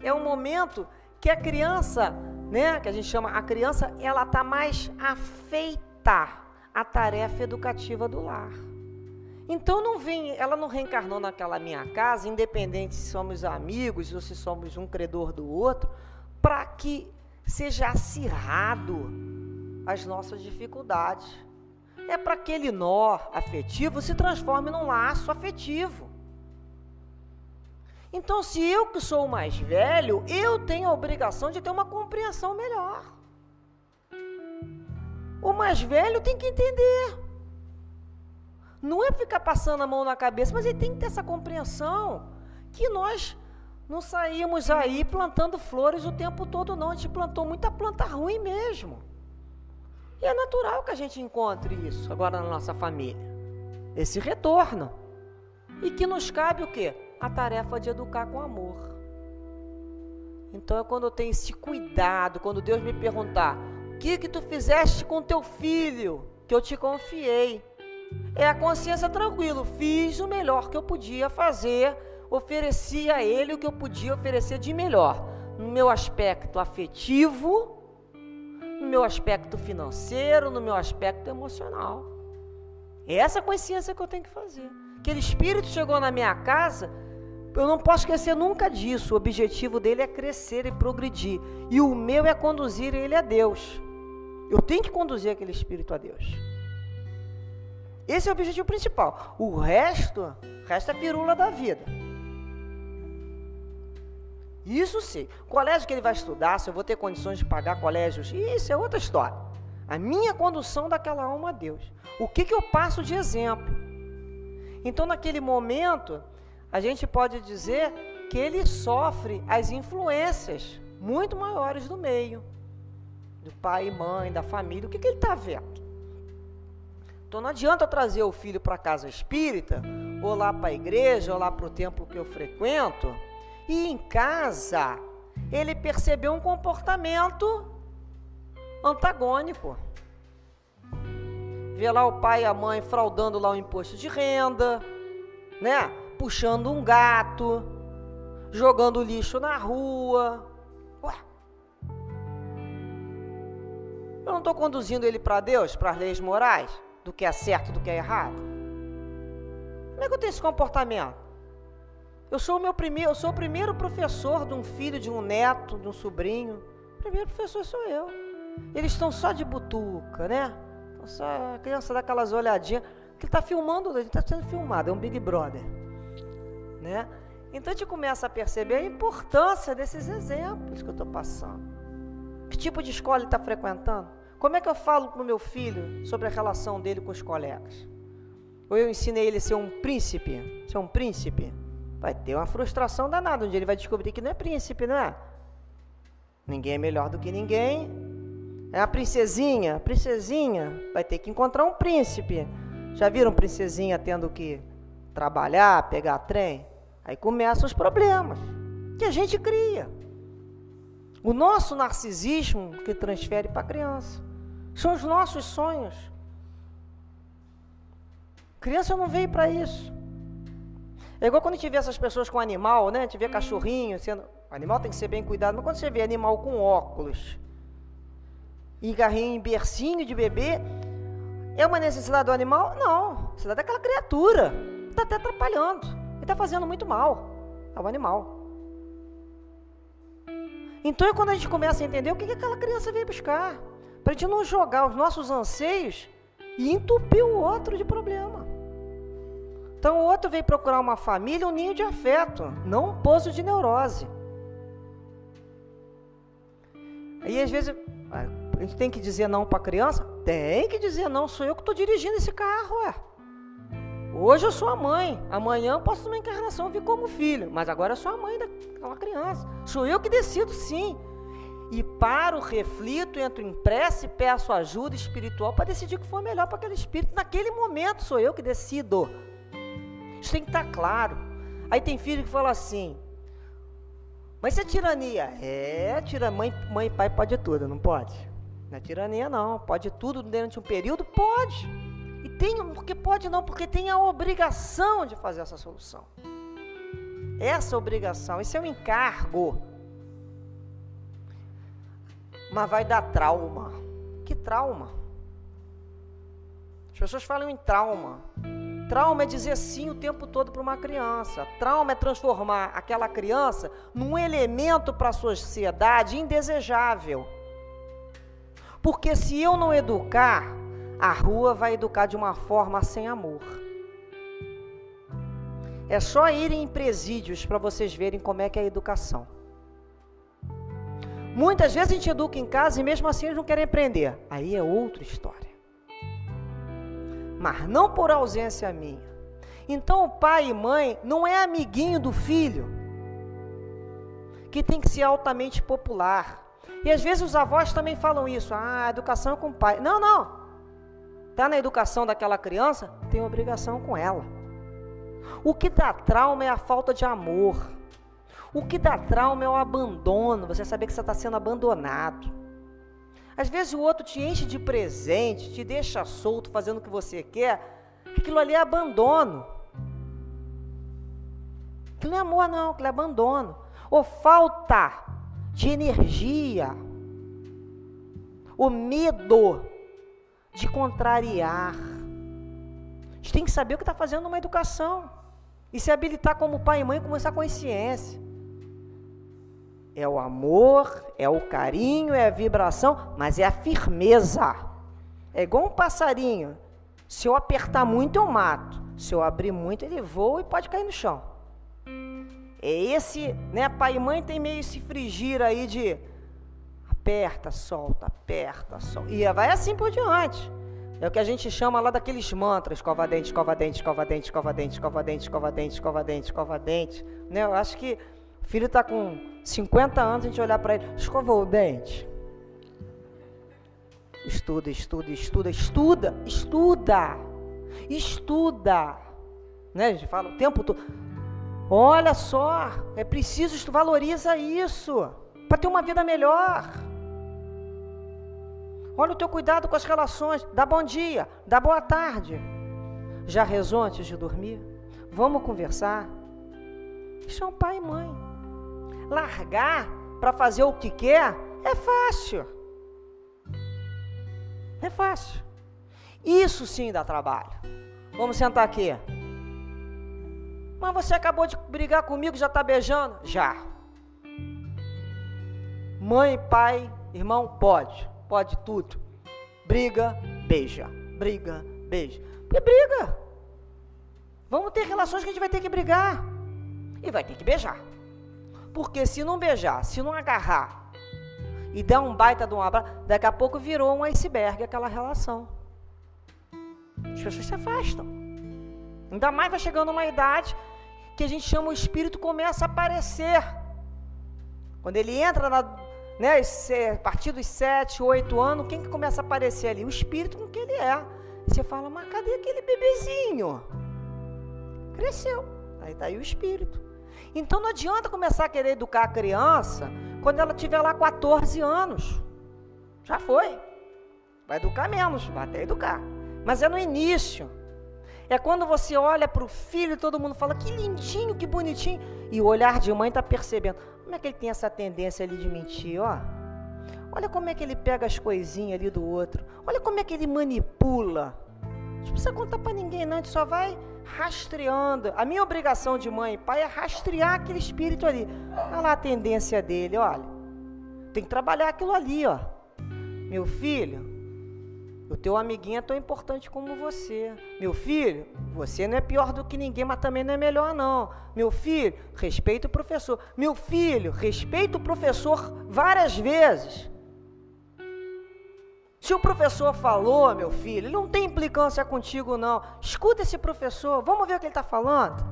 é um momento que a criança, né, que a gente chama a criança, ela está mais afeita à tarefa educativa do lar. Então não vem, ela não reencarnou naquela minha casa, independente se somos amigos ou se somos um credor do outro, para que seja acirrado as nossas dificuldades. É para que aquele nó afetivo se transforme num laço afetivo. Então, se eu que sou mais velho, eu tenho a obrigação de ter uma compreensão melhor. O mais velho tem que entender. Não é ficar passando a mão na cabeça, mas ele tem que ter essa compreensão que nós não saímos aí plantando flores o tempo todo, não. A gente plantou muita planta ruim mesmo. E é natural que a gente encontre isso agora na nossa família. Esse retorno. E que nos cabe o quê? a tarefa de educar com amor. Então é quando eu tenho esse cuidado, quando Deus me perguntar: "O que que tu fizeste com teu filho que eu te confiei?" É a consciência tranquila, fiz o melhor que eu podia fazer, ofereci a ele o que eu podia oferecer de melhor, no meu aspecto afetivo, no meu aspecto financeiro, no meu aspecto emocional. É essa consciência que eu tenho que fazer. Aquele espírito chegou na minha casa, eu não posso esquecer nunca disso. O objetivo dele é crescer e progredir. E o meu é conduzir ele a Deus. Eu tenho que conduzir aquele espírito a Deus. Esse é o objetivo principal. O resto, o resto é pirula da vida. Isso sim. Colégio que ele vai estudar, se eu vou ter condições de pagar colégios, isso é outra história. A minha condução daquela alma a Deus. O que, que eu passo de exemplo? Então, naquele momento, a gente pode dizer que ele sofre as influências muito maiores do meio, do pai e mãe, da família. O que, que ele está vendo? Então não adianta trazer o filho para a casa espírita, ou lá para a igreja, ou lá para o templo que eu frequento, e em casa ele percebeu um comportamento antagônico. Vê lá o pai e a mãe fraudando lá o imposto de renda, né? Puxando um gato, jogando lixo na rua. Ué. Eu não estou conduzindo ele para Deus, para as leis morais? do que é certo, do que é errado? Como é que eu tenho esse comportamento? Eu sou o meu primeiro, eu sou o primeiro professor de um filho, de um neto, de um sobrinho. O primeiro professor sou eu. Eles estão só de butuca, né? Só a criança dá aquelas olhadinhas. Que está filmando, gente está sendo filmado, é um Big Brother, né? Então a gente começa a perceber a importância desses exemplos que eu estou passando. Que tipo de escola ele está frequentando? Como é que eu falo para o meu filho sobre a relação dele com os colegas? Ou eu ensinei ele a ser um príncipe? Ser um príncipe? Vai ter uma frustração danada, onde ele vai descobrir que não é príncipe, não é? Ninguém é melhor do que ninguém. É a princesinha, princesinha, vai ter que encontrar um príncipe. Já viram princesinha tendo que trabalhar, pegar trem? Aí começam os problemas que a gente cria. O nosso narcisismo que transfere para a criança. São os nossos sonhos. Criança não veio para isso. É igual quando a gente vê essas pessoas com animal, né? A gente vê cachorrinho, sendo... o animal tem que ser bem cuidado, mas quando você vê animal com óculos e garrinho em bercinho de bebê, é uma necessidade do animal? Não. Necessidade daquela criatura. Está até atrapalhando. E está fazendo muito mal ao animal. Então é quando a gente começa a entender o que, que aquela criança veio buscar. Para a gente não jogar os nossos anseios e entupir o outro de problema. Então o outro veio procurar uma família, um ninho de afeto, não um poço de neurose. Aí às vezes a gente tem que dizer não para a criança? Tem que dizer não, sou eu que estou dirigindo esse carro, ué. Hoje eu sou a mãe, amanhã eu posso uma encarnação vir como filho, mas agora eu sou a mãe daquela criança. Sou eu que decido sim e paro, reflito, entro em prece e peço ajuda espiritual para decidir o que for melhor para aquele espírito. Naquele momento sou eu que decido. Isso tem que estar claro. Aí tem filho que fala assim: Mas isso é tirania? É, tira mãe, mãe e pai pode tudo, não pode? Não é tirania, não. Pode tudo durante um período? Pode. E tem, porque pode não, porque tem a obrigação de fazer essa solução. Essa obrigação, esse é o encargo mas vai dar trauma. Que trauma? As pessoas falam em trauma. Trauma é dizer sim o tempo todo para uma criança. Trauma é transformar aquela criança num elemento para a sociedade indesejável. Porque se eu não educar, a rua vai educar de uma forma sem amor. É só irem em presídios para vocês verem como é que é a educação. Muitas vezes a gente educa em casa e mesmo assim eles não querem aprender. Aí é outra história. Mas não por ausência minha. Então o pai e mãe não é amiguinho do filho, que tem que ser altamente popular. E às vezes os avós também falam isso. Ah, a educação é com o pai. Não, não. Está na educação daquela criança, tem obrigação com ela. O que dá trauma é a falta de amor. O que dá trauma é o abandono, você saber que você está sendo abandonado. Às vezes o outro te enche de presente, te deixa solto fazendo o que você quer, aquilo ali é abandono. Aquilo não é amor, não, aquilo é abandono. Ou falta de energia. o medo de contrariar. A gente tem que saber o que está fazendo numa educação e se habilitar como pai e mãe com essa consciência é o amor, é o carinho, é a vibração, mas é a firmeza. É igual um passarinho. Se eu apertar muito, eu mato. Se eu abrir muito, ele voa e pode cair no chão. É esse, né? Pai e mãe tem meio esse frigir aí de aperta, solta, aperta, solta. E vai assim por diante. É o que a gente chama lá daqueles mantras: escova dente, escova dente, escova dente, escova dente, escova dente, escova dente, escova dente, escova dente. Né? Eu acho que filho está com 50 anos, a gente olhar para ele, escovou o dente. Estuda, estuda, estuda, estuda, estuda, estuda. Né? A gente fala o tempo todo. Olha só, é preciso, valoriza isso para ter uma vida melhor. Olha o teu cuidado com as relações. Dá bom dia, dá boa tarde. Já rezou antes de dormir? Vamos conversar. Isso é um pai e mãe. Largar para fazer o que quer é fácil. É fácil. Isso sim dá trabalho. Vamos sentar aqui. Mas você acabou de brigar comigo, já está beijando? Já. Mãe, pai, irmão, pode. Pode tudo. Briga, beija. Briga, beija. E briga. Vamos ter relações que a gente vai ter que brigar. E vai ter que beijar. Porque se não beijar, se não agarrar e der um baita de um abraço, daqui a pouco virou um iceberg aquela relação. As pessoas se afastam. Ainda mais vai chegando uma idade que a gente chama o espírito começa a aparecer. Quando ele entra na, né, a partir dos 7, 8 anos, quem que começa a aparecer ali? O espírito com que ele é. você fala, mas cadê aquele bebezinho? Cresceu. Aí está aí o espírito. Então não adianta começar a querer educar a criança quando ela tiver lá 14 anos. Já foi. Vai educar menos, vai até educar. Mas é no início. É quando você olha para o filho e todo mundo fala que lindinho, que bonitinho. E o olhar de mãe está percebendo. Como é que ele tem essa tendência ali de mentir, ó? Olha como é que ele pega as coisinhas ali do outro. Olha como é que ele manipula. Não precisa contar para ninguém, não. A gente só vai rastreando. A minha obrigação de mãe e pai é rastrear aquele espírito ali. Olha lá a tendência dele, olha. Tem que trabalhar aquilo ali, ó. Meu filho, o teu amiguinho é tão importante como você. Meu filho, você não é pior do que ninguém, mas também não é melhor não. Meu filho, respeita o professor. Meu filho, respeita o professor várias vezes. Se o professor falou, meu filho, ele não tem implicância contigo não. Escuta esse professor, vamos ver o que ele está falando.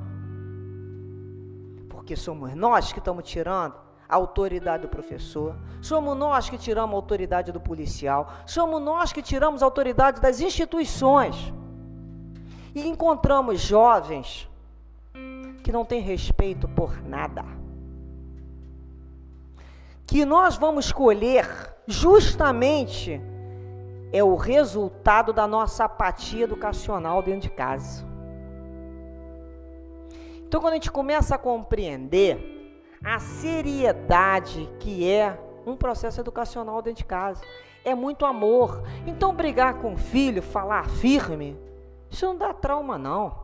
Porque somos nós que estamos tirando a autoridade do professor, somos nós que tiramos a autoridade do policial, somos nós que tiramos a autoridade das instituições. E encontramos jovens que não têm respeito por nada. Que nós vamos colher justamente é o resultado da nossa apatia educacional dentro de casa. Então, quando a gente começa a compreender a seriedade que é um processo educacional dentro de casa. É muito amor. Então, brigar com o filho, falar firme, isso não dá trauma, não.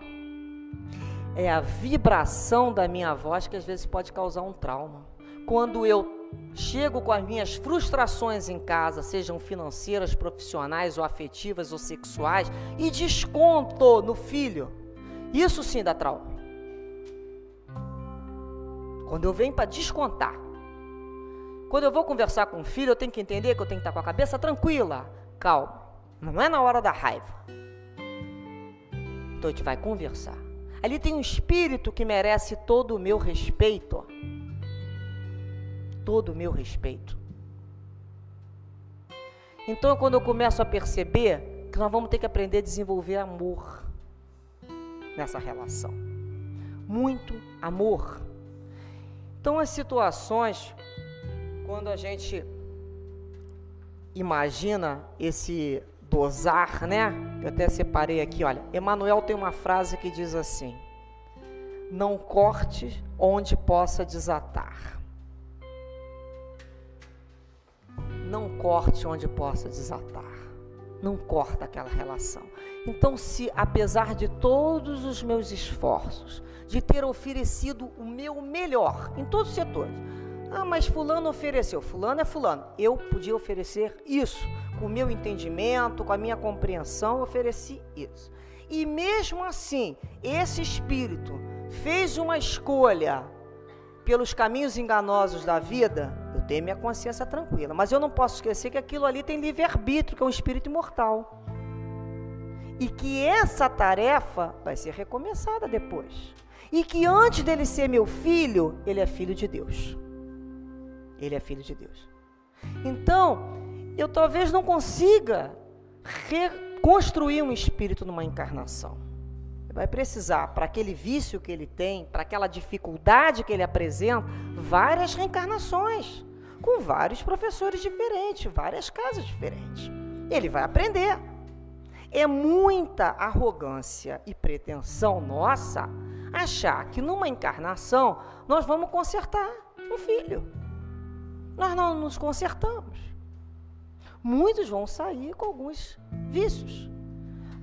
É a vibração da minha voz que às vezes pode causar um trauma. Quando eu chego com as minhas frustrações em casa, sejam financeiras, profissionais ou afetivas ou sexuais, e desconto no filho, isso sim dá trauma. Quando eu venho para descontar. Quando eu vou conversar com o filho, eu tenho que entender que eu tenho que estar com a cabeça tranquila, calma. Não é na hora da raiva. Então a gente vai conversar. Ali tem um espírito que merece todo o meu respeito. Todo o meu respeito. Então, quando eu começo a perceber que nós vamos ter que aprender a desenvolver amor nessa relação. Muito amor. Então, as situações, quando a gente imagina esse dosar, né? Eu até separei aqui, olha. Emmanuel tem uma frase que diz assim: Não corte onde possa desatar. Não corte onde possa desatar. Não corta aquela relação. Então, se apesar de todos os meus esforços, de ter oferecido o meu melhor em todos os setores, ah, mas fulano ofereceu, fulano é fulano. Eu podia oferecer isso, com o meu entendimento, com a minha compreensão, ofereci isso. E mesmo assim, esse espírito fez uma escolha pelos caminhos enganosos da vida, eu tenho minha consciência tranquila. Mas eu não posso esquecer que aquilo ali tem livre-arbítrio, que é um espírito imortal. E que essa tarefa vai ser recomeçada depois. E que antes dele ser meu filho, ele é filho de Deus. Ele é filho de Deus. Então, eu talvez não consiga reconstruir um espírito numa encarnação. Vai precisar, para aquele vício que ele tem, para aquela dificuldade que ele apresenta, várias reencarnações, com vários professores diferentes, várias casas diferentes. Ele vai aprender. É muita arrogância e pretensão nossa achar que numa encarnação nós vamos consertar um filho. Nós não nos consertamos. Muitos vão sair com alguns vícios,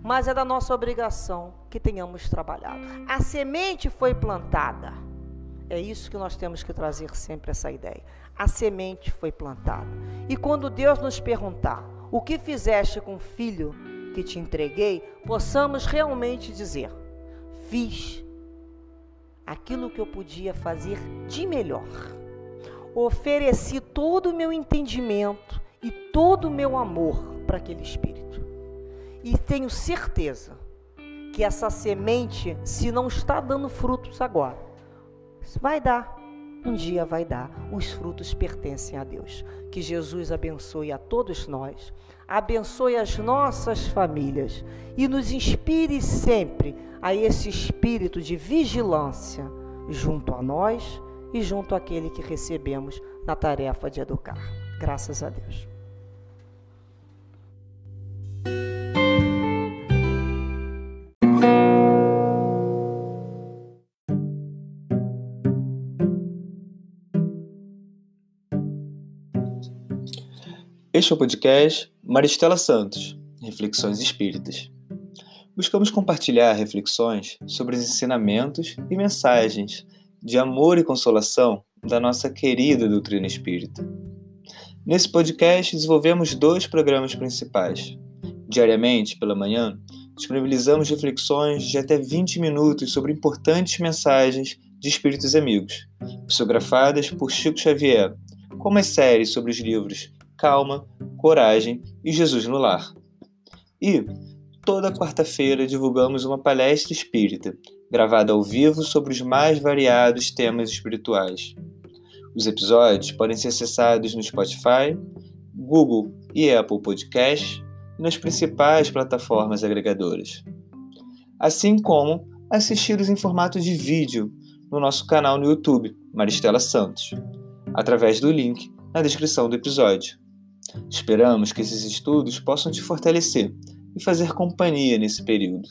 mas é da nossa obrigação que tenhamos trabalhado. A semente foi plantada. É isso que nós temos que trazer sempre essa ideia. A semente foi plantada. E quando Deus nos perguntar: "O que fizeste com o filho que te entreguei?", possamos realmente dizer: "Fiz aquilo que eu podia fazer de melhor" ofereci todo o meu entendimento e todo o meu amor para aquele espírito. E tenho certeza que essa semente, se não está dando frutos agora, vai dar. Um dia vai dar. Os frutos pertencem a Deus. Que Jesus abençoe a todos nós, abençoe as nossas famílias e nos inspire sempre a esse espírito de vigilância junto a nós e junto àquele que recebemos na tarefa de educar. Graças a Deus. Este é o podcast Maristela Santos, Reflexões Espíritas. Buscamos compartilhar reflexões sobre os ensinamentos e mensagens de amor e consolação da nossa querida doutrina espírita. Nesse podcast, desenvolvemos dois programas principais. Diariamente, pela manhã, disponibilizamos reflexões de até 20 minutos sobre importantes mensagens de espíritos amigos, psicografadas por Chico Xavier, como as séries sobre os livros Calma, Coragem e Jesus no Lar. E, toda quarta-feira, divulgamos uma palestra espírita gravada ao vivo sobre os mais variados temas espirituais. Os episódios podem ser acessados no Spotify, Google e Apple Podcast e nas principais plataformas agregadoras. Assim como assisti-los em formato de vídeo no nosso canal no YouTube, Maristela Santos, através do link na descrição do episódio. Esperamos que esses estudos possam te fortalecer e fazer companhia nesse período.